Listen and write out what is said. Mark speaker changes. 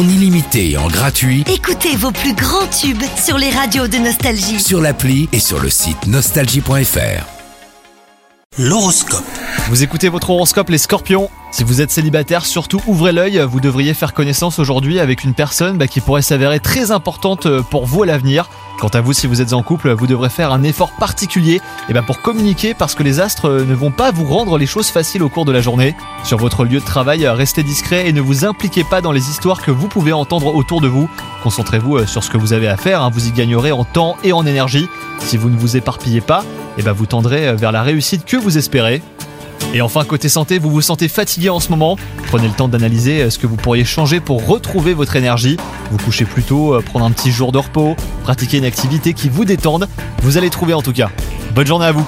Speaker 1: en illimité et en gratuit
Speaker 2: Écoutez vos plus grands tubes sur les radios de Nostalgie.
Speaker 1: sur l'appli et sur le site nostalgie.fr. L'horoscope.
Speaker 3: Vous écoutez votre horoscope les scorpions Si vous êtes célibataire, surtout ouvrez l'œil, vous devriez faire connaissance aujourd'hui avec une personne bah, qui pourrait s'avérer très importante euh, pour vous à l'avenir. Quant à vous, si vous êtes en couple, vous devrez faire un effort particulier eh ben, pour communiquer parce que les astres euh, ne vont pas vous rendre les choses faciles au cours de la journée. Sur votre lieu de travail, euh, restez discret et ne vous impliquez pas dans les histoires que vous pouvez entendre autour de vous. Concentrez-vous euh, sur ce que vous avez à faire, hein, vous y gagnerez en temps et en énergie. Si vous ne vous éparpillez pas, eh ben, vous tendrez vers la réussite que vous espérez. Et enfin, côté santé, vous vous sentez fatigué en ce moment Prenez le temps d'analyser euh, ce que vous pourriez changer pour retrouver votre énergie. Vous couchez plus tôt, euh, prendre un petit jour de repos, pratiquer une activité qui vous détende. Vous allez trouver en tout cas. Bonne journée à vous